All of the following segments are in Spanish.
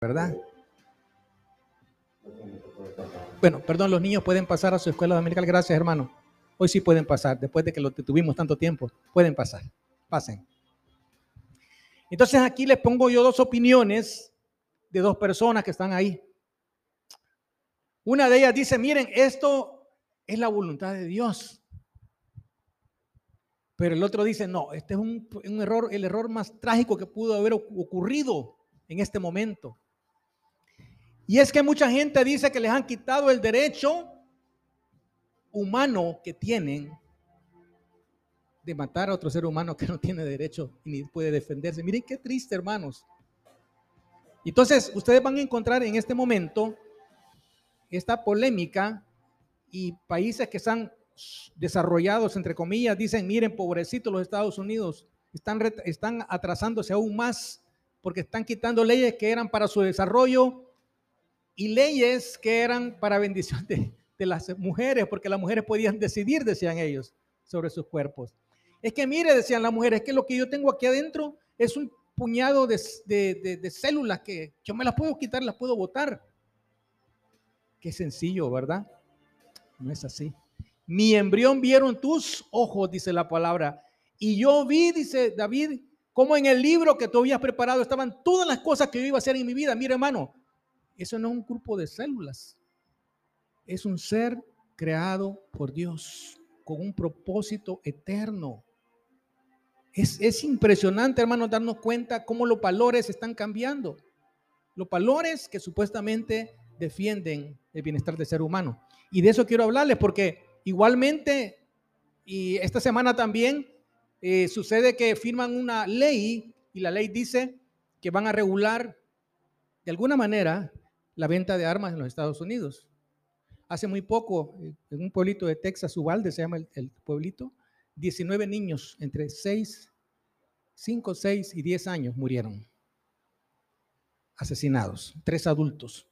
¿verdad? Bueno, perdón, los niños pueden pasar a su escuela dominical. Gracias, hermano. Hoy sí pueden pasar, después de que lo tuvimos tanto tiempo. Pueden pasar. Pasen. Entonces aquí les pongo yo dos opiniones de dos personas que están ahí. Una de ellas dice, miren, esto es la voluntad de Dios. Pero el otro dice, no, este es un, un error, el error más trágico que pudo haber ocurrido en este momento. Y es que mucha gente dice que les han quitado el derecho humano que tienen de matar a otro ser humano que no tiene derecho ni puede defenderse. Miren qué triste, hermanos. Entonces, ustedes van a encontrar en este momento esta polémica y países que están desarrollados, entre comillas, dicen, miren, pobrecitos los Estados Unidos, están, están atrasándose aún más porque están quitando leyes que eran para su desarrollo y leyes que eran para bendición de, las mujeres, porque las mujeres podían decidir, decían ellos, sobre sus cuerpos. Es que mire, decían las mujeres, es que lo que yo tengo aquí adentro es un puñado de, de, células que yo me las puedo quitar, las puedo botar. Qué sencillo, ¿verdad? No es así. Mi embrión vieron tus ojos, dice la palabra. Y yo vi, dice David, como en el libro que tú habías preparado estaban todas las cosas que yo iba a hacer en mi vida. Mire, hermano, eso no es un grupo de células. Es un ser creado por Dios con un propósito eterno. Es, impresionante, hermanos, darnos cuenta cómo los valores están cambiando. Los valores que supuestamente defienden el bienestar del ser humano. Y de eso quiero hablarles porque igualmente, y esta semana también, eh, sucede que firman una ley y la ley dice que van a regular de alguna manera la venta de armas en los Estados Unidos. Hace muy poco, eh, en un pueblito de Texas, Uvalde se llama el, pueblito, 19 niños entre 6, 5, 6 y 10 años murieron asesinados, tres adultos,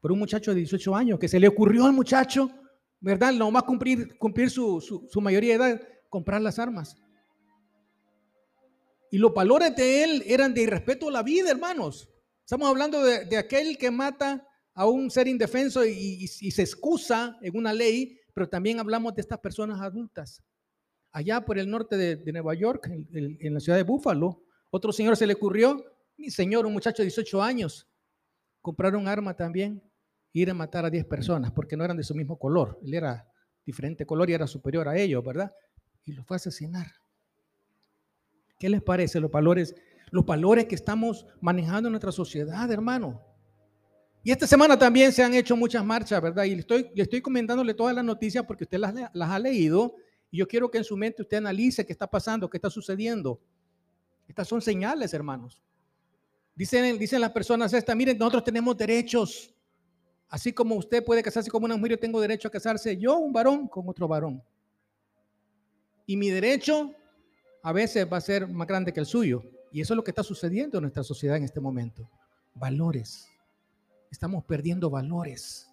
por un muchacho de 18 años que se le ocurrió al muchacho, ¿verdad? No más cumplir, cumplir su, su mayoría de edad, comprar las armas. Y los valores de él eran de irrespeto a la vida, hermanos. Estamos hablando de, aquel que mata a un ser indefenso y, se excusa en una ley, pero también hablamos de estas personas adultas. Allá por el norte de, Nueva York, en, la ciudad de Búfalo, otro señor se le ocurrió, mi señor, un muchacho de 18 años, comprar un arma también, ir a matar a 10 personas, porque no eran de su mismo color. Él era diferente color y era superior a ellos, ¿verdad? Y lo fue a asesinar. ¿Qué les parece los valores los valores que estamos manejando en nuestra sociedad, hermano. Y esta semana también se han hecho muchas marchas, ¿verdad? Y le estoy, le comentándole todas las noticias porque usted las, ha leído y yo quiero que en su mente usted analice qué está pasando, qué está sucediendo. Estas son señales, hermanos. Dicen, dicen las personas estas, miren, nosotros tenemos derechos. Así como usted puede casarse con una mujer, yo tengo derecho a casarse yo, un varón, con otro varón. Y mi derecho a veces va a ser más grande que el suyo. Y eso es lo que está sucediendo en nuestra sociedad en este momento. Valores. Estamos perdiendo valores.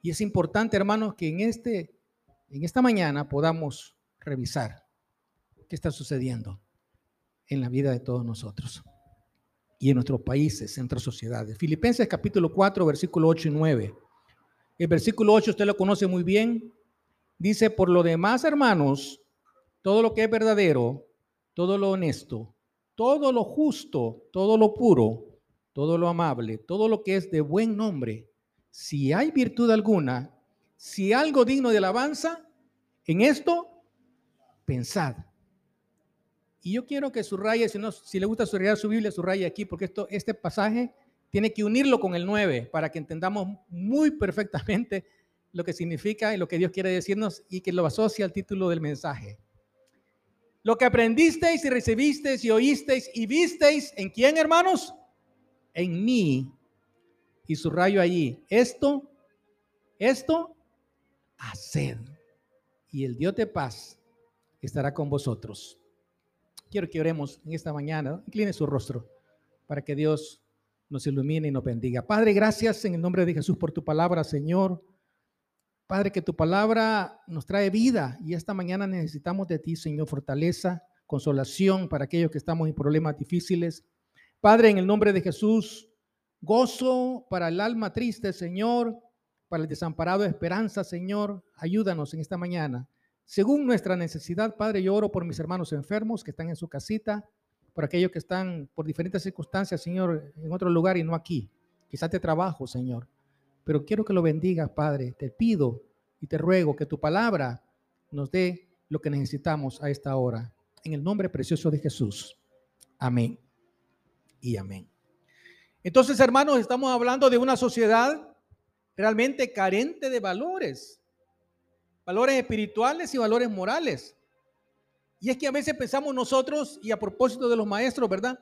Y es importante, hermanos, que en, este, en esta mañana podamos revisar qué está sucediendo en la vida de todos nosotros y en nuestros países, en nuestras sociedades. Filipenses capítulo 4, versículo 8 y 9. El versículo 8 usted lo conoce muy bien. Dice, por lo demás, hermanos, todo lo que es verdadero, todo lo honesto, todo lo justo, todo lo puro, todo lo amable, todo lo que es de buen nombre, si hay virtud alguna, si algo digno de alabanza, en esto pensad. Y yo quiero que subraye, si, no, si le gusta subrayar su Biblia, subraye aquí, porque esto, este pasaje tiene que unirlo con el 9 para que entendamos muy perfectamente lo que significa y lo que Dios quiere decirnos y que lo asocie al título del mensaje. Lo que aprendisteis y recibisteis y oísteis y visteis, ¿en quién, hermanos? En mí. Y subrayo allí, esto, esto, haced. Y el Dios de paz estará con vosotros. Quiero que oremos en esta mañana. Incline su rostro para que Dios nos ilumine y nos bendiga. Padre, gracias en el nombre de Jesús por tu palabra, Señor. Padre, que tu palabra nos trae vida y esta mañana necesitamos de ti, Señor, fortaleza, consolación para aquellos que estamos en problemas difíciles. Padre, en el nombre de Jesús, gozo para el alma triste, Señor, para el desamparado esperanza, Señor. Ayúdanos en esta mañana. Según nuestra necesidad, Padre, yo oro por mis hermanos enfermos que están en su casita, por aquellos que están por diferentes circunstancias, Señor, en otro lugar y no aquí. Quizás te trabajo, Señor. Pero quiero que lo bendigas, Padre. Te pido y te ruego que tu palabra nos dé lo que necesitamos a esta hora. En el nombre precioso de Jesús. Amén. Y amén. Entonces, hermanos, estamos hablando de una sociedad realmente carente de valores, valores espirituales y valores morales. Y es que a veces pensamos nosotros, y a propósito de los maestros, ¿verdad?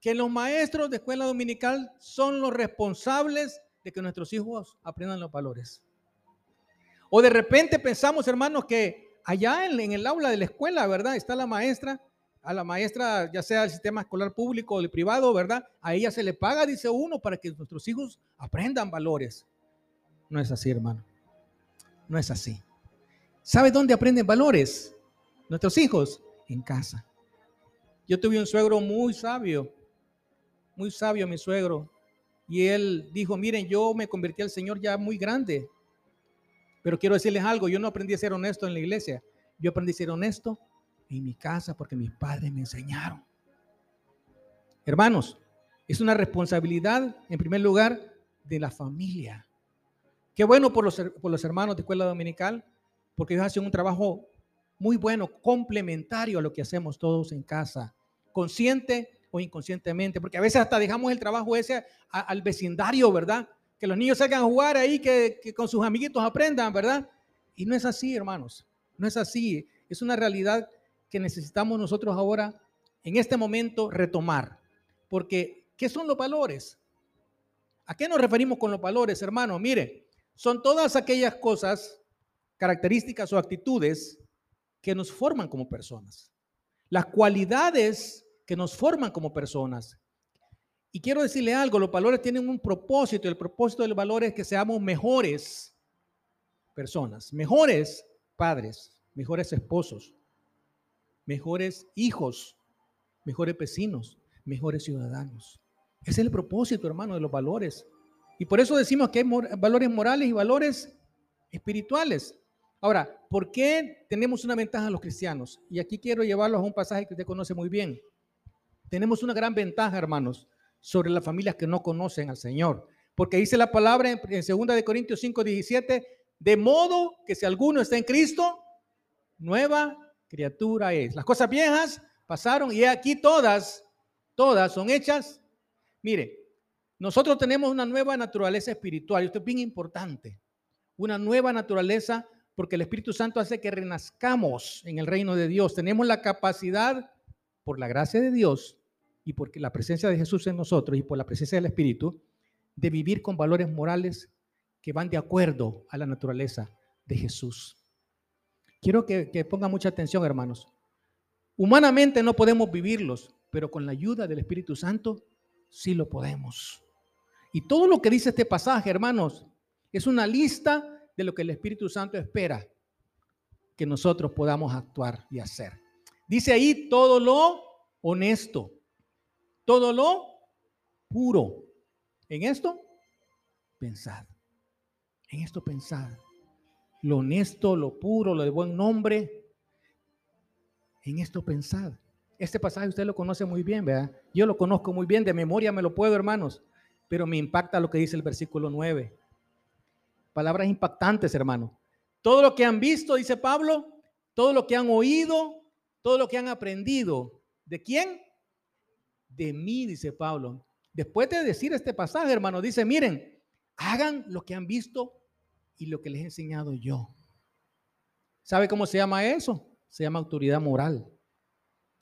Que los maestros de escuela dominical son los responsables de que nuestros hijos aprendan los valores. O de repente pensamos, hermanos, que allá en, el aula de la escuela, ¿verdad? Está la maestra, a la maestra, ya sea del sistema escolar público o del privado, ¿verdad? A ella se le paga, dice uno, para que nuestros hijos aprendan valores. No es así, hermano. No es así. ¿Sabe dónde aprenden valores? Nuestros hijos en casa. Yo tuve un suegro muy sabio, muy sabio mi suegro, y él dijo, miren, yo me convertí al Señor ya muy grande, pero quiero decirles algo, yo no aprendí a ser honesto en la iglesia, yo aprendí a ser honesto en mi casa porque mis padres me enseñaron. Hermanos, es una responsabilidad, en primer lugar, de la familia. Qué bueno por los, por los hermanos de escuela dominical, porque ellos hacen un trabajo muy bueno, complementario a lo que hacemos todos en casa, consciente o inconscientemente, porque a veces hasta dejamos el trabajo ese al vecindario, ¿verdad? Que los niños salgan a jugar ahí, que, que con sus amiguitos aprendan, ¿verdad? Y no es así, hermanos, no es así, es una realidad que necesitamos nosotros ahora, en este momento, retomar, porque ¿qué son los valores? ¿A qué nos referimos con los valores, hermano? Mire, son todas aquellas cosas, características o actitudes que nos forman como personas. Las cualidades que nos forman como personas. Y quiero decirle algo, los valores tienen un propósito. El propósito del valor es que seamos mejores personas, mejores padres, mejores esposos, mejores hijos, mejores vecinos, mejores ciudadanos. Ese es el propósito, hermano, de los valores. Y por eso decimos que hay valores morales y valores espirituales. Ahora, ¿por qué tenemos una ventaja los cristianos? Y aquí quiero llevarlos a un pasaje que usted conoce muy bien. Tenemos una gran ventaja, hermanos, sobre las familias que no conocen al Señor. Porque dice la palabra en 2 de Corintios 5, 17, de modo que si alguno está en Cristo, nueva criatura es. Las cosas viejas pasaron y aquí todas, todas son hechas. Mire, nosotros tenemos una nueva naturaleza espiritual y esto es bien importante. Una nueva naturaleza porque el Espíritu Santo hace que renazcamos en el reino de Dios. Tenemos la capacidad, por la gracia de Dios y por la presencia de Jesús en nosotros y por la presencia del Espíritu, de vivir con valores morales que van de acuerdo a la naturaleza de Jesús. Quiero que, que pongan mucha atención, hermanos. Humanamente no podemos vivirlos, pero con la ayuda del Espíritu Santo sí lo podemos. Y todo lo que dice este pasaje, hermanos, es una lista de lo que el Espíritu Santo espera que nosotros podamos actuar y hacer. Dice ahí todo lo honesto, todo lo puro. En esto, pensad. En esto pensad. Lo honesto, lo puro, lo de buen nombre. En esto pensad. Este pasaje usted lo conoce muy bien, ¿verdad? Yo lo conozco muy bien, de memoria me lo puedo, hermanos, pero me impacta lo que dice el versículo 9. Palabras impactantes, hermano. Todo lo que han visto, dice Pablo, todo lo que han oído, todo lo que han aprendido. ¿De quién? De mí, dice Pablo. Después de decir este pasaje, hermano, dice, miren, hagan lo que han visto y lo que les he enseñado yo. ¿Sabe cómo se llama eso? Se llama autoridad moral.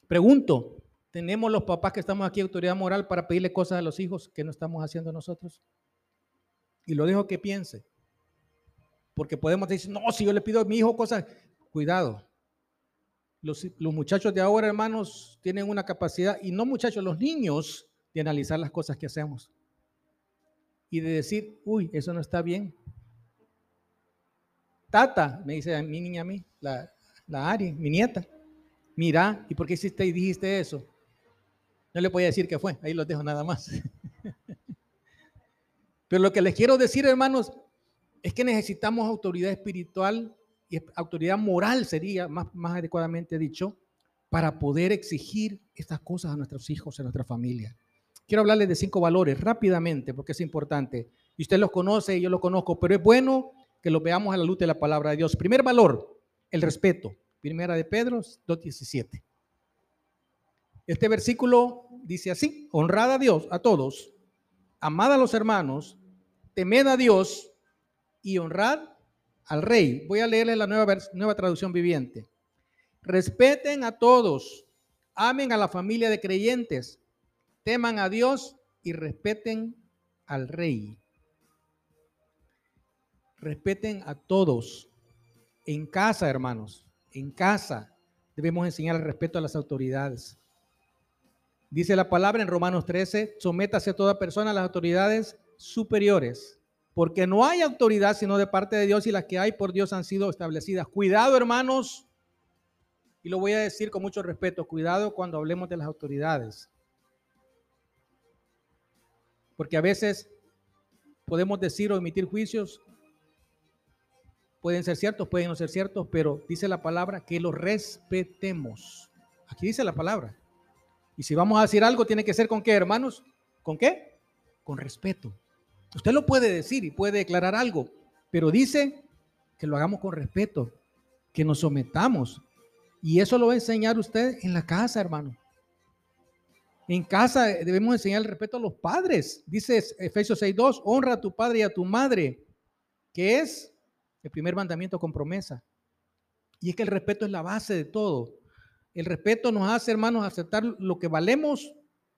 Pregunto, ¿tenemos los papás que estamos aquí autoridad moral para pedirle cosas a los hijos que no estamos haciendo nosotros? Y lo dejo que piense. Porque podemos decir, no, si yo le pido a mi hijo cosas, cuidado. Los, muchachos de ahora, hermanos, tienen una capacidad, y no muchachos, los niños, de analizar las cosas que hacemos. Y de decir, uy, eso no está bien. Tata, me dice mi niña a mí, la, la Ari, mi nieta, mira, ¿y por qué hiciste y dijiste eso? No le voy a decir qué fue, ahí lo dejo nada más. Pero lo que les quiero decir, hermanos, es que necesitamos autoridad espiritual y autoridad moral sería más, más adecuadamente dicho, para poder exigir estas cosas a nuestros hijos, a nuestra familia. Quiero hablarles de cinco valores rápidamente porque es importante. Y usted los conoce y yo los conozco, pero es bueno que los veamos a la luz de la palabra de Dios. Primer valor, el respeto. Primera de Pedro 2.17. Este versículo dice así, honrad a Dios, a todos, amad a los hermanos, temed a Dios y honrad al rey. Voy a leerle la nueva, nueva traducción viviente. Respeten a todos, amen a la familia de creyentes, teman a Dios y respeten al rey. Respeten a todos. En casa, hermanos, en casa debemos enseñar el respeto a las autoridades. Dice la palabra en Romanos 13, sométase a toda persona a las autoridades superiores, porque no hay autoridad sino de parte de Dios y las que hay por Dios han sido establecidas. Cuidado, hermanos, y lo voy a decir con mucho respeto, cuidado cuando hablemos de las autoridades. Porque a veces podemos decir o emitir juicios, pueden ser ciertos, pueden no ser ciertos, pero dice la palabra que los respetemos. Aquí dice la palabra. Y si vamos a decir algo, tiene que ser con qué, hermanos? ¿Con qué? Con respeto. Usted lo puede decir y puede declarar algo, pero dice que lo hagamos con respeto, que nos sometamos. Y eso lo va a enseñar usted en la casa, hermano. En casa debemos enseñar el respeto a los padres. Dice Efesios 6.2, honra a tu padre y a tu madre, que es el primer mandamiento con promesa. Y es que el respeto es la base de todo. El respeto nos hace, hermanos, aceptar lo que valemos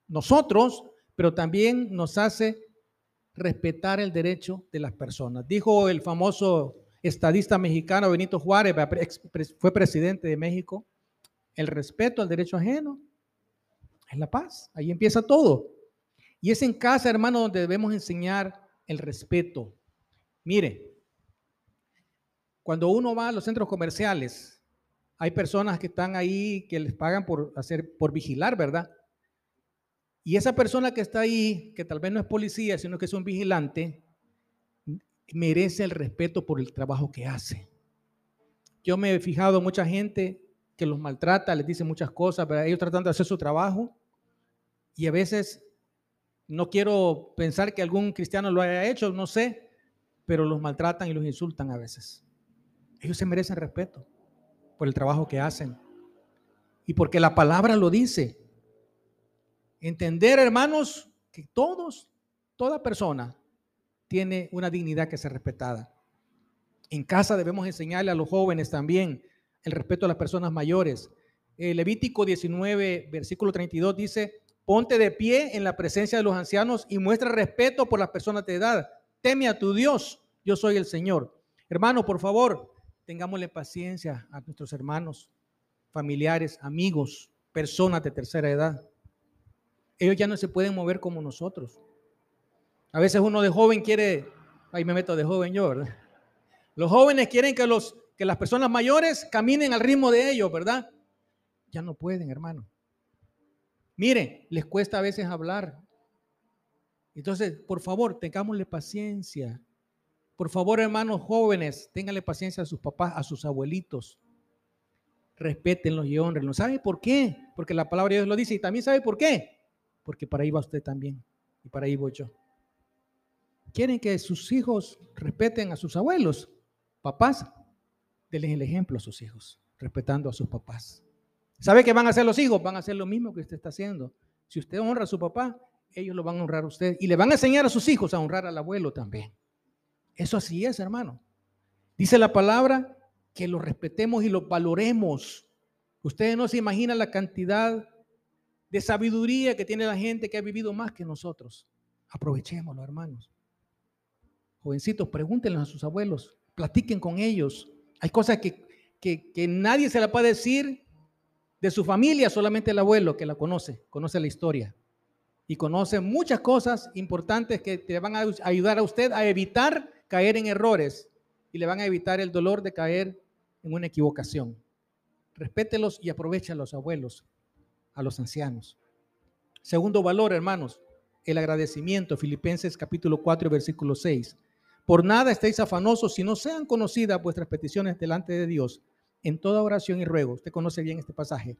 nosotros, pero también nos hace respetar el derecho de las personas. Dijo el famoso estadista mexicano Benito Juárez, fue presidente de México, el respeto al derecho ajeno es la paz. Ahí empieza todo. Y es en casa, hermano, donde debemos enseñar el respeto. Mire, cuando uno va a los centros comerciales, hay personas que están ahí que les pagan por hacer, por vigilar, ¿verdad? Y esa persona que está ahí, que tal vez no es policía, sino que es un vigilante, merece el respeto por el trabajo que hace. Yo me he fijado mucha gente que los maltrata, les dice muchas cosas, pero ellos tratando de hacer su trabajo y a veces no quiero pensar que algún cristiano lo haya hecho, no sé, pero los maltratan y los insultan a veces. Ellos se merecen respeto por el trabajo que hacen y porque la palabra lo dice. Entender, hermanos, que todos, toda persona tiene una dignidad que ser respetada. En casa debemos enseñarle a los jóvenes también el respeto a las personas mayores. El Levítico 19, versículo 32 dice, Ponte de pie en la presencia de los ancianos y muestra respeto por las personas de edad. Teme a tu Dios, yo soy el Señor. Hermano, por favor, tengámosle paciencia a nuestros hermanos, familiares, amigos, personas de tercera edad. Ellos ya no se pueden mover como nosotros. A veces uno de joven quiere, ahí me meto de joven yo, ¿verdad? Los jóvenes quieren que, los, que las personas mayores caminen al ritmo de ellos, ¿verdad? Ya no pueden, hermano. Mire, les cuesta a veces hablar. Entonces, por favor, tengámosle paciencia. Por favor, hermanos jóvenes, ténganle paciencia a sus papás, a sus abuelitos. Respétenlos y honrenlos. ¿Sabe por qué? Porque la palabra de Dios lo dice. Y también sabe por qué. Porque para ahí va usted también. Y para ahí voy yo. ¿Quieren que sus hijos respeten a sus abuelos? Papás, denles el ejemplo a sus hijos, respetando a sus papás. ¿Sabe qué van a hacer los hijos? Van a hacer lo mismo que usted está haciendo. Si usted honra a su papá, ellos lo van a honrar a usted. Y le van a enseñar a sus hijos a honrar al abuelo también. Eso así es, hermano. Dice la palabra que lo respetemos y lo valoremos. Ustedes no se imaginan la cantidad de sabiduría que tiene la gente que ha vivido más que nosotros. Aprovechémoslo, hermanos. Jovencitos, pregúntenle a sus abuelos, platiquen con ellos. Hay cosas que, que, que nadie se la puede decir de su familia solamente el abuelo que la conoce, conoce la historia y conoce muchas cosas importantes que te van a ayudar a usted a evitar caer en errores y le van a evitar el dolor de caer en una equivocación. Respételos y aprovecha a los abuelos, a los ancianos. Segundo valor, hermanos, el agradecimiento. Filipenses capítulo 4, versículo 6. Por nada estéis afanosos si no sean conocidas vuestras peticiones delante de Dios en toda oración y ruego. Usted conoce bien este pasaje.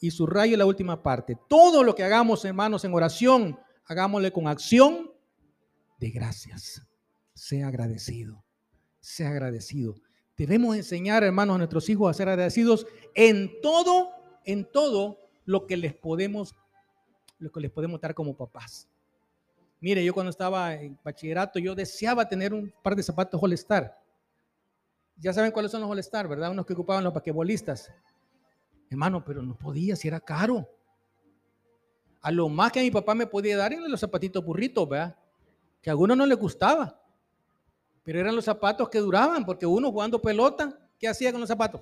Y subrayo la última parte. Todo lo que hagamos, hermanos, en oración, hagámosle con acción de gracias. Sea agradecido. Sea agradecido. Debemos enseñar, hermanos, a nuestros hijos a ser agradecidos en todo, en todo lo que les podemos, lo que les podemos dar como papás. Mire, yo cuando estaba en bachillerato, yo deseaba tener un par de zapatos All Star. Ya saben cuáles son los All Star, ¿verdad? Unos que ocupaban los basquetbolistas. Hermano, pero no podía, si era caro. A lo más que mi papá me podía dar eran los zapatitos burritos, ¿verdad? Que a algunos no les gustaba. Pero eran los zapatos que duraban, porque uno jugando pelota, ¿qué hacía con los zapatos?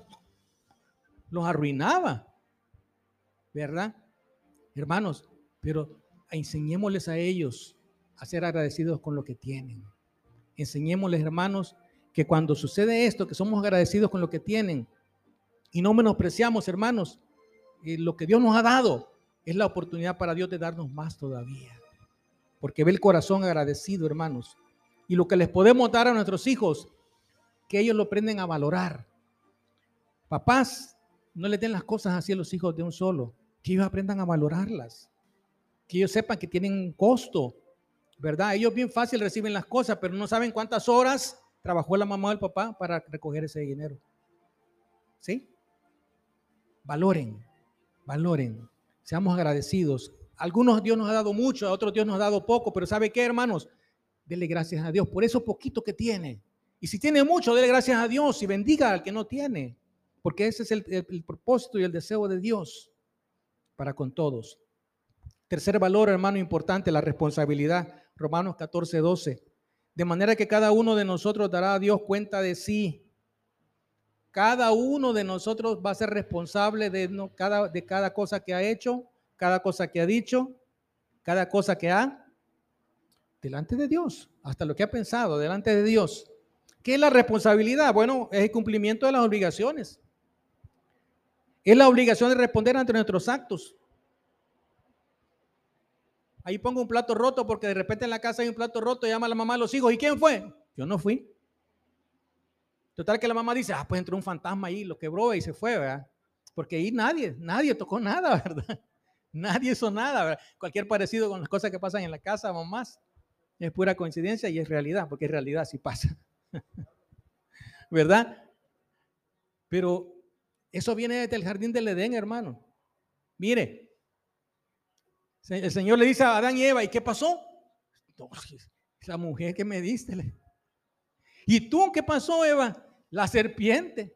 Los arruinaba. ¿Verdad? Hermanos, pero enseñémosles a ellos a ser agradecidos con lo que tienen. Enseñémosles, hermanos, que cuando sucede esto, que somos agradecidos con lo que tienen y no menospreciamos, hermanos, eh, lo que Dios nos ha dado es la oportunidad para Dios de darnos más todavía. Porque ve el corazón agradecido, hermanos. Y lo que les podemos dar a nuestros hijos, que ellos lo aprenden a valorar. Papás, no le den las cosas así a los hijos de un solo, que ellos aprendan a valorarlas, que ellos sepan que tienen un costo, ¿verdad? Ellos bien fácil reciben las cosas, pero no saben cuántas horas trabajó la mamá o el papá para recoger ese dinero. ¿Sí? Valoren, valoren, seamos agradecidos. algunos Dios nos ha dado mucho, a otros Dios nos ha dado poco, pero ¿sabe qué, hermanos? Dele gracias a Dios por eso poquito que tiene. Y si tiene mucho, dele gracias a Dios y bendiga al que no tiene, porque ese es el, propósito y el deseo de Dios para con todos. Tercer valor, hermano, importante, la responsabilidad. Romanos 14, 12. De manera que cada uno de nosotros dará a Dios cuenta de sí. Cada uno de nosotros va a ser responsable de cada cosa que ha hecho, cada cosa que ha dicho, cada cosa que ha delante de Dios, hasta lo que ha pensado delante de Dios. ¿Qué es la responsabilidad? Bueno, es el cumplimiento de las obligaciones. Es la obligación de responder ante nuestros actos. Ahí pongo un plato roto porque de repente en la casa hay un plato roto, llama a la mamá a los hijos. ¿Y quién fue? Yo no fui. Total que la mamá dice, ah, pues entró un fantasma ahí, lo quebró y se fue, ¿verdad? Porque ahí nadie, nadie tocó nada, ¿verdad? Nadie hizo nada, ¿verdad? Cualquier parecido con las cosas que pasan en la casa, mamás, es pura coincidencia y es realidad, porque en realidad sí pasa. ¿Verdad? Pero eso viene desde el jardín del Edén, hermano. Mire, el Señor le dice a Adán y Eva, ¿y qué pasó? Esa mujer que me diste. ¿Y tú qué pasó, Eva? La serpiente.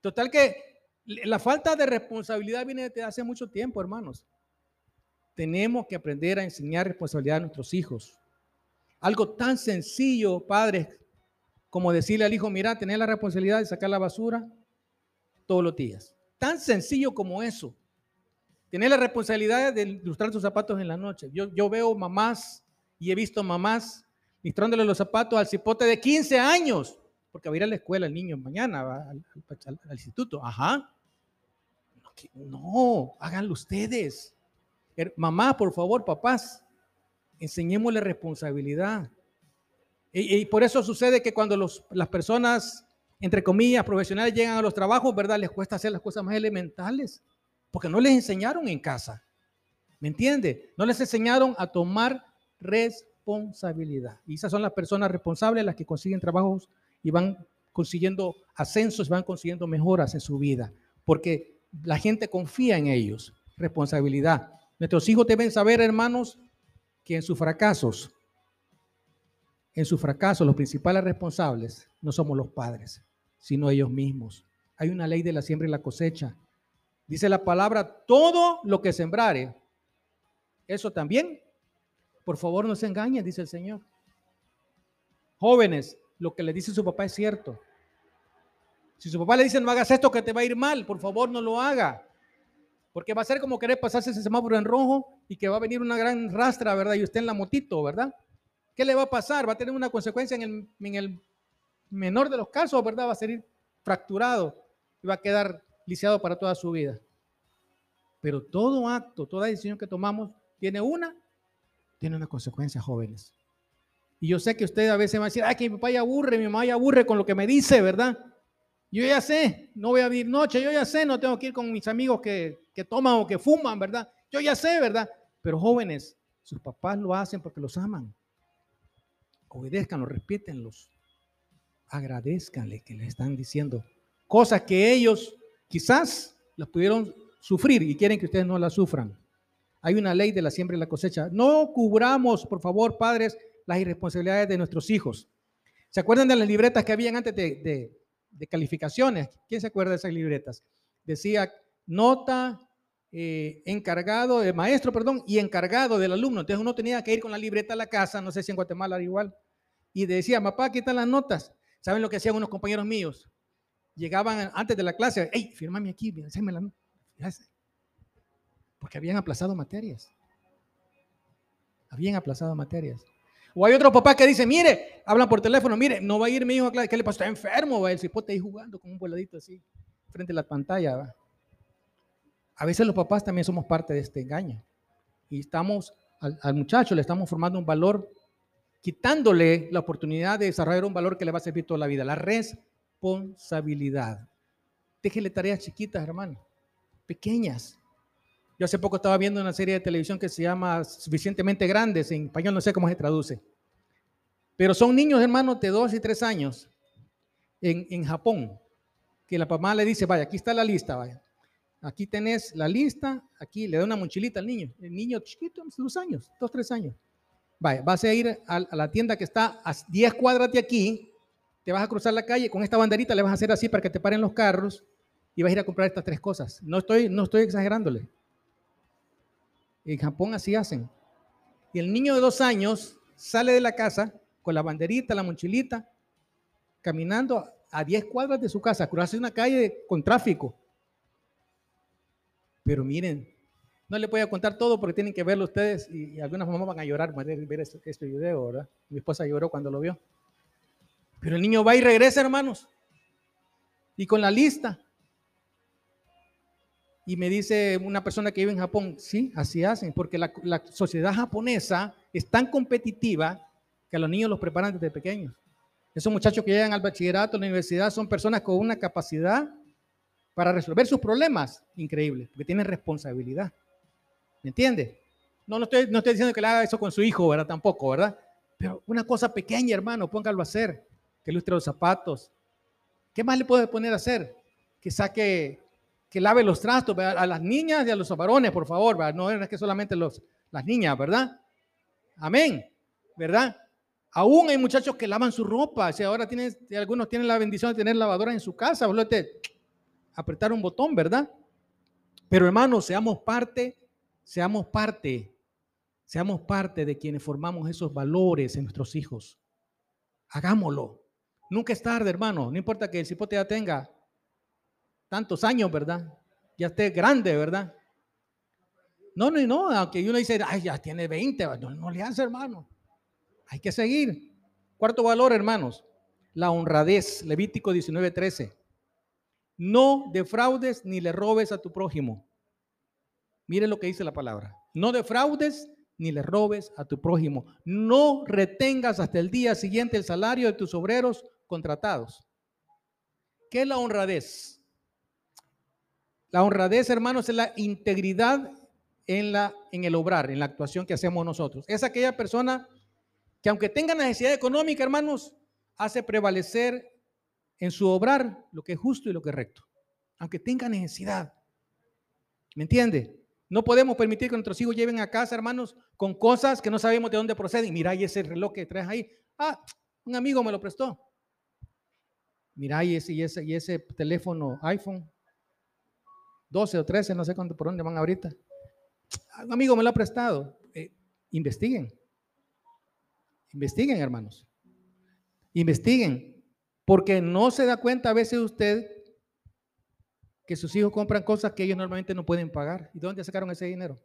Total que la falta de responsabilidad viene desde hace mucho tiempo, hermanos. Tenemos que aprender a enseñar responsabilidad a nuestros hijos. Algo tan sencillo, padres, como decirle al hijo, mira, tener la responsabilidad de sacar la basura todos los días. Tan sencillo como eso. Tener la responsabilidad de ilustrar tus zapatos en la noche. Yo, yo veo mamás y he visto mamás ilustrándole los zapatos al cipote de 15 años, porque va a ir a la escuela el niño mañana, va al, instituto. Ajá. No, háganlo ustedes. Mamá, por favor, papás, enseñémosle responsabilidad. Y, por eso sucede que cuando las personas, entre comillas, profesionales llegan a los trabajos, ¿verdad? Les cuesta hacer las cosas más elementales porque no les enseñaron en casa. ¿Me entiende? No les enseñaron a tomar responsabilidad. Y esas son las personas responsables las que consiguen trabajos y van consiguiendo ascensos, van consiguiendo mejoras en su vida, porque la gente confía en ellos. Responsabilidad. Nuestros hijos deben saber, hermanos, que en sus fracasos, en sus fracasos, los principales responsables no somos los padres, sino ellos mismos. Hay una ley de la siembra y la cosecha. Dice la palabra, todo lo que sembrare, eso también, por favor no se engañen, dice el Señor. Jóvenes, lo que le dice su papá es cierto. Si su papá le dice no hagas esto que te va a ir mal, por favor no lo haga. Porque va a ser como querer pasarse ese semáforo en rojo y que va a venir una gran rastra, ¿verdad? Y usted en la motito, ¿verdad? ¿Qué le va a pasar? Va a tener una consecuencia en el, en menor de los casos, ¿verdad? Va a ser fracturado y va a quedar lisiado para toda su vida. Pero todo acto, toda decisión que tomamos tiene una tiene una consecuencia, jóvenes. Y yo sé que usted a veces va a decir, ay, que mi papá ya aburre, mi mamá ya aburre con lo que me dice, ¿verdad? Yo ya sé, no voy a vivir noche, yo ya sé, no tengo que ir con mis amigos que, que toman o que fuman, ¿verdad? Yo ya sé, ¿verdad? Pero jóvenes, sus papás lo hacen porque los aman. Obedezcanlos, respétenlos. Agradezcanle que le están diciendo cosas que ellos quizás las pudieron sufrir y quieren que ustedes no las sufran. Hay una ley de la siembra y la cosecha. No cubramos, por favor, padres, las irresponsabilidades de nuestros hijos. ¿Se acuerdan de las libretas que habían antes de, calificaciones? ¿Quién se acuerda de esas libretas? Decía nota, eh, encargado, de maestro, perdón, y encargado del alumno. Entonces uno tenía que ir con la libreta a la casa, no sé si en Guatemala era igual, y decía, papá, ¿qué están las notas? ¿Saben lo que hacían unos compañeros míos? Llegaban antes de la clase, hey, firmame aquí, la nota. Porque habían aplazado materias. Habían aplazado materias. O hay otro papá que dice, mire, hablan por teléfono, mire, no va a ir mi hijo a clase, ¿qué le pasa? Está enfermo, va el cipote ahí jugando con un voladito así, frente a la pantalla. ¿va? A veces los papás también somos parte de este engaño. Y estamos, al, al muchacho le estamos formando un valor, quitándole la oportunidad de desarrollar un valor que le va a servir toda la vida, la responsabilidad. Déjele tareas chiquitas, hermano, pequeñas. Yo hace poco estaba viendo una serie de televisión que se llama Suficientemente Grandes, en español no sé cómo se traduce. Pero son niños, hermanos, de dos y tres años en, Japón, que la mamá le dice, vaya, aquí está la lista, vaya. Aquí tenés la lista, aquí le da una mochilita al niño. El niño chiquito, dos años, dos, tres años. Vaya, vas a ir a, la tienda que está a 10 cuadras de aquí, te vas a cruzar la calle, con esta banderita le vas a hacer así para que te paren los carros y vas a ir a comprar estas tres cosas. No estoy, no estoy exagerándole. En Japón así hacen. Y el niño de dos años sale de la casa con la banderita, la mochilita, caminando a 10 cuadras de su casa, cruzarse una calle con tráfico. Pero miren, no le voy a contar todo porque tienen que verlo ustedes y, algunas mamás van a llorar para ver este, este, video, ¿verdad? Mi esposa lloró cuando lo vio. Pero el niño va y regresa, hermanos. Y con la lista. Y me dice una persona que vive en Japón, sí, así hacen, porque la, sociedad japonesa es tan competitiva que a los niños los preparan desde pequeños. Esos muchachos que llegan al bachillerato, a la universidad, son personas con una capacidad para resolver sus problemas increíbles, porque tienen responsabilidad. ¿Me entiende? No, no, estoy, no estoy diciendo que le haga eso con su hijo, ¿verdad? Tampoco, ¿verdad? Pero una cosa pequeña, hermano, póngalo a hacer. Que lustre los zapatos. ¿Qué más le puede poner a hacer? Que saque que lave los trastos a las niñas y a los varones, por favor, no es que solamente los, las niñas, ¿verdad? Amén, ¿verdad? Aún hay muchachos que lavan su ropa, o ahora tienen, algunos tienen la bendición de tener lavadora en su casa, apretar un botón, ¿verdad? Pero hermanos, seamos parte, seamos parte, seamos parte de quienes formamos esos valores en nuestros hijos. Hagámoslo. Nunca es tarde, hermano. No importa que el cipote ya tenga tantos años, ¿verdad? Ya esté grande, ¿verdad? No, no, no, aunque uno dice, ay, ya tiene 20, no, no le hace, hermano. Hay que seguir. Cuarto valor, hermanos, la honradez, Levítico 19:13. No defraudes ni le robes a tu prójimo. Mire lo que dice la palabra. No defraudes ni le robes a tu prójimo. No retengas hasta el día siguiente el salario de tus obreros contratados. ¿Qué es la honradez? La honradez, hermanos, es la integridad en, la, en el obrar, en la actuación que hacemos nosotros. Es aquella persona que aunque tenga necesidad económica, hermanos, hace prevalecer en su obrar lo que es justo y lo que es recto. Aunque tenga necesidad. ¿Me entiende? No podemos permitir que nuestros hijos lleven a casa, hermanos, con cosas que no sabemos de dónde proceden. Mira, y ese reloj que traes ahí. Ah, un amigo me lo prestó. Mira, y ese, y ese, y ese teléfono iPhone 12 o 13, no sé cuánto, por dónde van ahorita. Un amigo me lo ha prestado. Eh, investiguen. Investiguen, hermanos. Investiguen. Porque no se da cuenta a veces usted que sus hijos compran cosas que ellos normalmente no pueden pagar. ¿Y dónde sacaron ese dinero?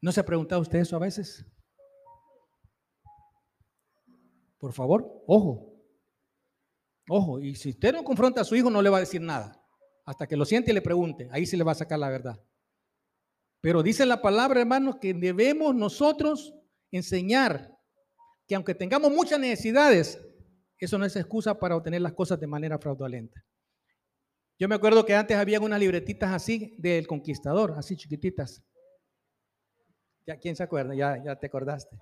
¿No se ha preguntado usted eso a veces? Por favor, ojo. Ojo, y si usted no confronta a su hijo, no le va a decir nada hasta que lo siente y le pregunte. Ahí sí le va a sacar la verdad. Pero dice la palabra, hermanos, que debemos nosotros enseñar que aunque tengamos muchas necesidades, eso no es excusa para obtener las cosas de manera fraudulenta. Yo me acuerdo que antes había unas libretitas así del conquistador, así chiquititas. ¿Ya quién se acuerda? Ya, ya te acordaste.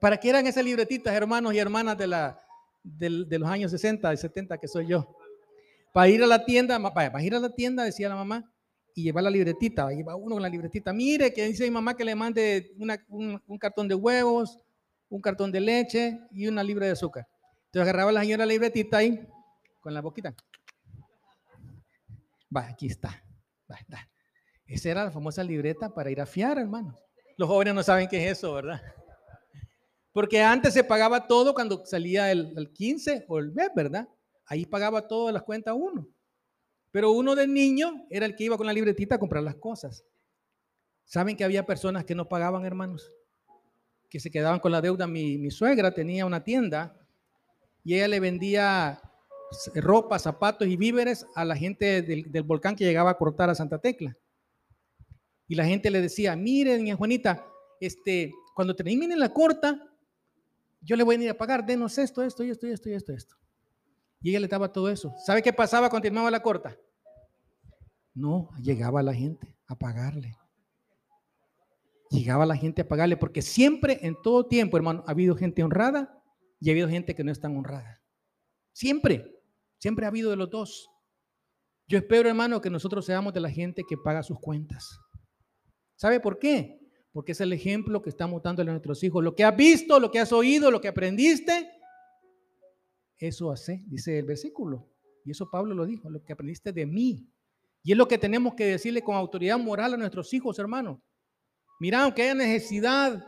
¿Para qué eran esas libretitas, hermanos y hermanas de, la, de, los años 60 y 70 que soy yo? Para ir a la tienda, para ir a la tienda, decía la mamá, y llevar la libretita. Iba uno con la libretita. Mire, que dice mi mamá que le mande un, un, cartón de huevos, un cartón de leche y una libra de azúcar. Entonces agarraba la señora la libretita ahí, con la boquita. Va, aquí está. Va, está. Esa era la famosa libreta para ir a fiar, hermanos. Los jóvenes no saben qué es eso, ¿verdad? Porque antes se pagaba todo cuando salía el, 15 o el mes, ¿verdad? Ahí pagaba todas las cuentas uno. Pero uno de niño era el que iba con la libretita a comprar las cosas. ¿Saben que había personas que no pagaban, hermanos? Que se quedaban con la deuda. Mi, mi suegra tenía una tienda y ella le vendía ropa, zapatos y víveres a la gente del, volcán que llegaba a cortar a Santa Tecla. Y la gente le decía, miren, doña Juanita, este, cuando termine la corta, yo le voy a ir a pagar, denos esto, esto, esto, esto, esto, esto. Y ella le daba todo eso. ¿Sabe qué pasaba terminaba la corta? No, llegaba la gente a pagarle. Llegaba la gente a pagarle, porque siempre, en todo tiempo, hermano, ha habido gente honrada y ha habido gente que no es tan honrada. Siempre, siempre ha habido de los dos. Yo espero, hermano, que nosotros seamos de la gente que paga sus cuentas. ¿Sabe por qué? Porque es el ejemplo que estamos dando a nuestros hijos. Lo que has visto, lo que has oído, lo que aprendiste, eso hace, dice el versículo. Y eso Pablo lo dijo, lo que aprendiste de mí. Y es lo que tenemos que decirle con autoridad moral a nuestros hijos, hermano. Mira, aunque haya necesidad,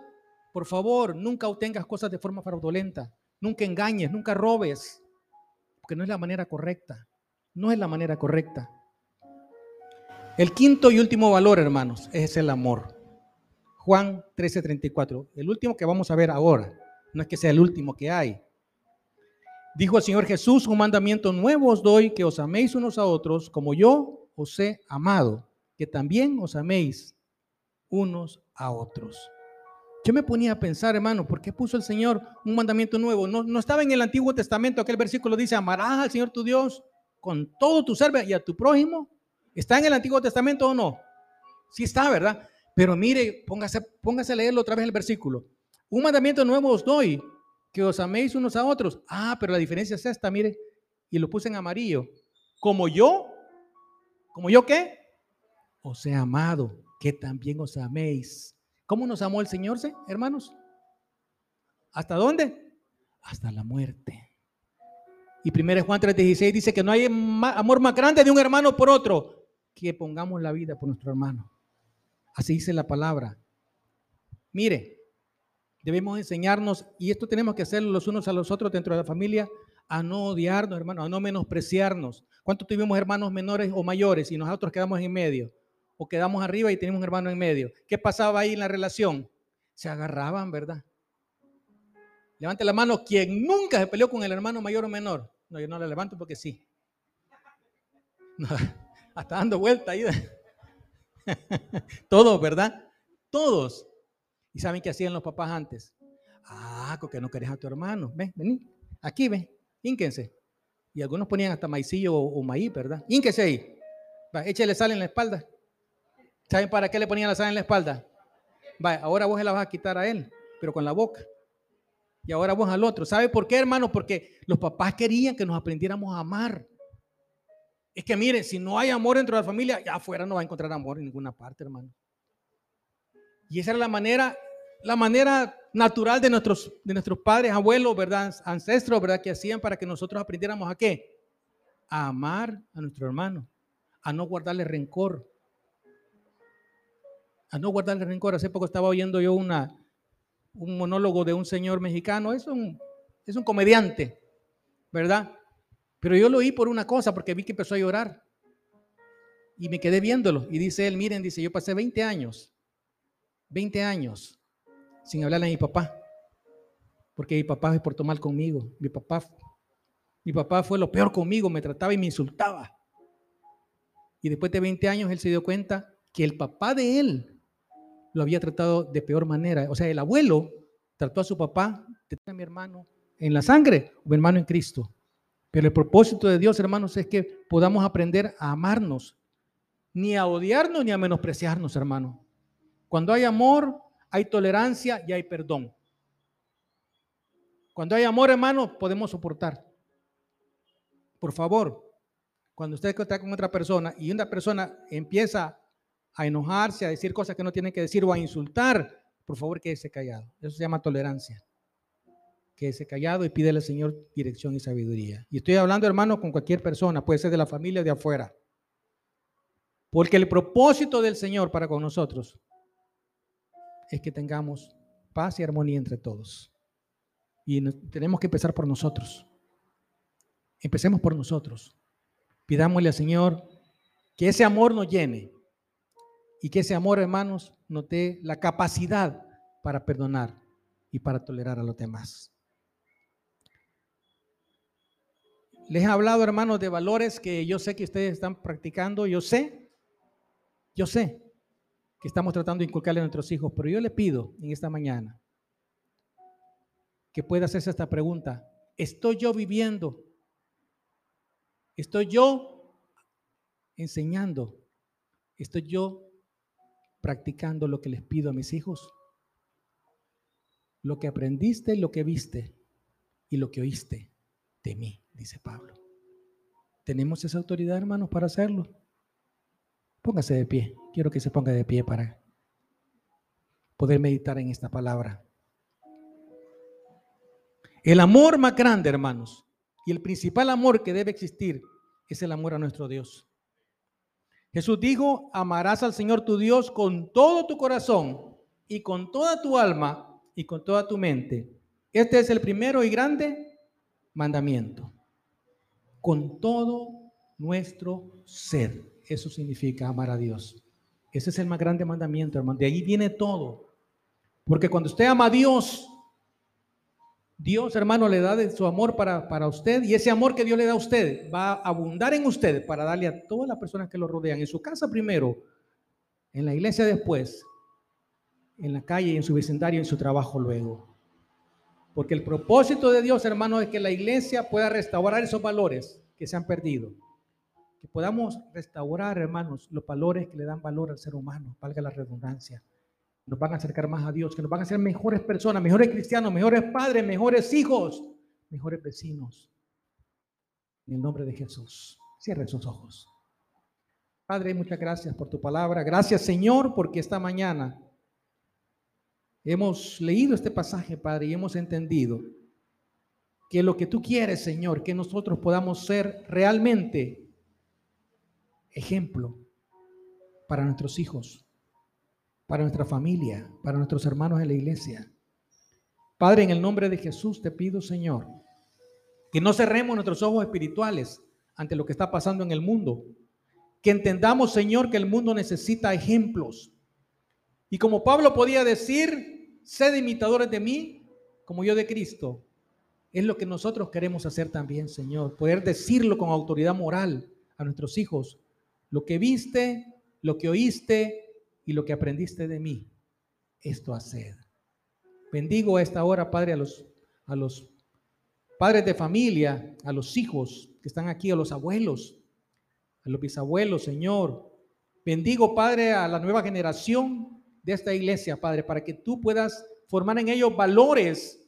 por favor, nunca obtengas cosas de forma fraudulenta. Nunca engañes, nunca robes. Porque no es la manera correcta. No es la manera correcta. El quinto y último valor, hermanos, es el amor. Juan 13:34. El último que vamos a ver ahora. No es que sea el último que hay. Dijo el Señor Jesús, un mandamiento nuevo os doy, que os améis unos a otros como yo os he amado, que también os améis unos a otros. Yo me ponía a pensar, hermano, ¿por qué puso el Señor un mandamiento nuevo? No, no estaba en el Antiguo Testamento, aquel versículo dice, amarás al Señor tu Dios con todo tu ser y a tu prójimo. ¿Está en el Antiguo Testamento o no? Sí está, ¿verdad? Pero mire, póngase, póngase a leerlo otra vez el versículo. Un mandamiento nuevo os doy, que os améis unos a otros. Ah, pero la diferencia es esta, mire, y lo puse en amarillo. Como yo, como yo qué? Os he amado, que también os améis. ¿Cómo nos amó el Señor, hermanos? ¿Hasta dónde? Hasta la muerte. Y 1 Juan 3:16 dice que no hay amor más grande de un hermano por otro que pongamos la vida por nuestro hermano. Así dice la palabra. Mire, Debemos enseñarnos, y esto tenemos que hacerlo los unos a los otros dentro de la familia, a no odiarnos, hermanos, a no menospreciarnos. ¿Cuántos tuvimos hermanos menores o mayores y nosotros quedamos en medio? O quedamos arriba y tenemos un hermano en medio. ¿Qué pasaba ahí en la relación? Se agarraban, ¿verdad? Levante la mano quien nunca se peleó con el hermano mayor o menor. No, yo no la levanto porque sí. hasta dando vuelta ahí. Todos, ¿verdad? Todos. ¿Y saben qué hacían los papás antes? Ah, porque no querés a tu hermano. Ven, vení. Aquí, ven. Ínquense. Y algunos ponían hasta maicillo o, maíz, ¿verdad? Ínquense ahí. Va, échale sal en la espalda. ¿Saben para qué le ponían la sal en la espalda? Va, ahora vos se la vas a quitar a él, pero con la boca. Y ahora vos al otro. ¿Sabe por qué, hermano? Porque los papás querían que nos aprendiéramos a amar. Es que miren, si no hay amor dentro de la familia, ya afuera no va a encontrar amor en ninguna parte, hermano. Y esa era la manera, la manera natural de nuestros, de nuestros padres, abuelos, ¿verdad? Ancestros, ¿verdad? Que hacían para que nosotros aprendiéramos a qué? A amar a nuestro hermano, a no guardarle rencor. A no guardarle rencor. Hace poco estaba oyendo yo una, un monólogo de un señor mexicano. Es un, es un comediante, ¿verdad? Pero yo lo oí por una cosa, porque vi que empezó a llorar. Y me quedé viéndolo. Y dice él, miren, dice, yo pasé 20 años 20 años sin hablarle a mi papá, porque mi papá se portó mal conmigo. Mi papá, mi papá fue lo peor conmigo, me trataba y me insultaba. Y después de 20 años él se dio cuenta que el papá de él lo había tratado de peor manera. O sea, el abuelo trató a su papá, a mi hermano en la sangre, mi hermano en Cristo. Pero el propósito de Dios, hermanos, es que podamos aprender a amarnos, ni a odiarnos ni a menospreciarnos, hermano. Cuando hay amor, hay tolerancia y hay perdón. Cuando hay amor, hermano, podemos soportar. Por favor, cuando usted está con otra persona y una persona empieza a enojarse, a decir cosas que no tiene que decir o a insultar, por favor quédese callado. Eso se llama tolerancia. Quédese callado y pídele al Señor dirección y sabiduría. Y estoy hablando, hermano, con cualquier persona, puede ser de la familia o de afuera. Porque el propósito del Señor para con nosotros es que tengamos paz y armonía entre todos. Y tenemos que empezar por nosotros. Empecemos por nosotros. Pidámosle al Señor que ese amor nos llene y que ese amor, hermanos, nos dé la capacidad para perdonar y para tolerar a los demás. Les he hablado, hermanos, de valores que yo sé que ustedes están practicando. Yo sé, yo sé que estamos tratando de inculcarle a nuestros hijos, pero yo le pido en esta mañana que pueda hacerse esta pregunta. ¿Estoy yo viviendo? ¿Estoy yo enseñando? ¿Estoy yo practicando lo que les pido a mis hijos? Lo que aprendiste, lo que viste y lo que oíste de mí, dice Pablo. ¿Tenemos esa autoridad, hermanos, para hacerlo? Póngase de pie. Quiero que se ponga de pie para poder meditar en esta palabra. El amor más grande, hermanos, y el principal amor que debe existir es el amor a nuestro Dios. Jesús dijo, amarás al Señor tu Dios con todo tu corazón y con toda tu alma y con toda tu mente. Este es el primero y grande mandamiento. Con todo nuestro ser. Eso significa amar a Dios. Ese es el más grande mandamiento, hermano. De ahí viene todo. Porque cuando usted ama a Dios, Dios, hermano, le da de su amor para, para, usted y ese amor que Dios le da a usted va a abundar en usted para darle a todas las personas que lo rodean, en su casa primero, en la iglesia después, en la calle, en su vecindario, en su trabajo luego. Porque el propósito de Dios, hermano, es que la iglesia pueda restaurar esos valores que se han perdido que podamos restaurar, hermanos, los valores que le dan valor al ser humano, valga la redundancia. Nos van a acercar más a Dios, que nos van a hacer mejores personas, mejores cristianos, mejores padres, mejores hijos, mejores vecinos. En el nombre de Jesús. Cierre sus ojos. Padre, muchas gracias por tu palabra. Gracias, Señor, porque esta mañana hemos leído este pasaje, Padre, y hemos entendido que lo que tú quieres, Señor, que nosotros podamos ser realmente ejemplo para nuestros hijos, para nuestra familia, para nuestros hermanos en la iglesia. Padre, en el nombre de Jesús te pido, Señor, que no cerremos nuestros ojos espirituales ante lo que está pasando en el mundo. Que entendamos, Señor, que el mundo necesita ejemplos. Y como Pablo podía decir, sed imitadores de mí, como yo de Cristo. Es lo que nosotros queremos hacer también, Señor. Poder decirlo con autoridad moral a nuestros hijos lo que viste, lo que oíste y lo que aprendiste de mí, esto haced. Bendigo a esta hora, Padre, a los, a los padres de familia, a los hijos que están aquí, a los abuelos, a los bisabuelos, Señor. Bendigo, Padre, a la nueva generación de esta iglesia, Padre, para que tú puedas formar en ellos valores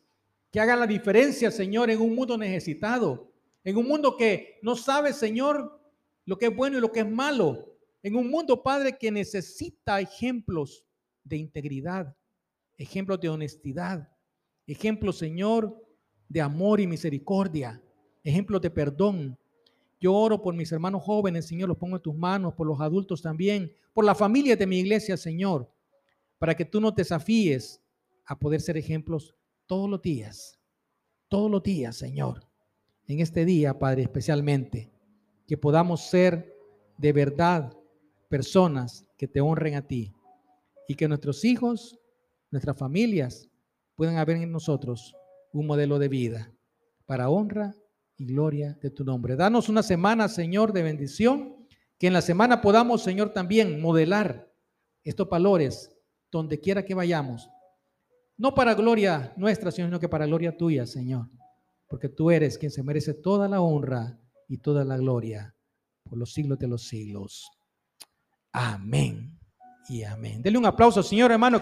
que hagan la diferencia, Señor, en un mundo necesitado, en un mundo que no sabe, Señor, lo que es bueno y lo que es malo. En un mundo, Padre, que necesita ejemplos de integridad, ejemplos de honestidad, ejemplos, Señor, de amor y misericordia, ejemplos de perdón. Yo oro por mis hermanos jóvenes, Señor, los pongo en tus manos, por los adultos también, por la familia de mi iglesia, Señor, para que tú nos desafíes a poder ser ejemplos todos los días, todos los días, Señor. En este día, Padre, especialmente que podamos ser de verdad personas que te honren a ti y que nuestros hijos, nuestras familias puedan haber en nosotros un modelo de vida para honra y gloria de tu nombre. Danos una semana, Señor, de bendición, que en la semana podamos, Señor, también modelar estos valores donde quiera que vayamos. No para gloria nuestra, sino que para gloria tuya, Señor. Porque tú eres quien se merece toda la honra y toda la gloria por los siglos de los siglos. Amén y amén. Denle un aplauso, Señor hermano.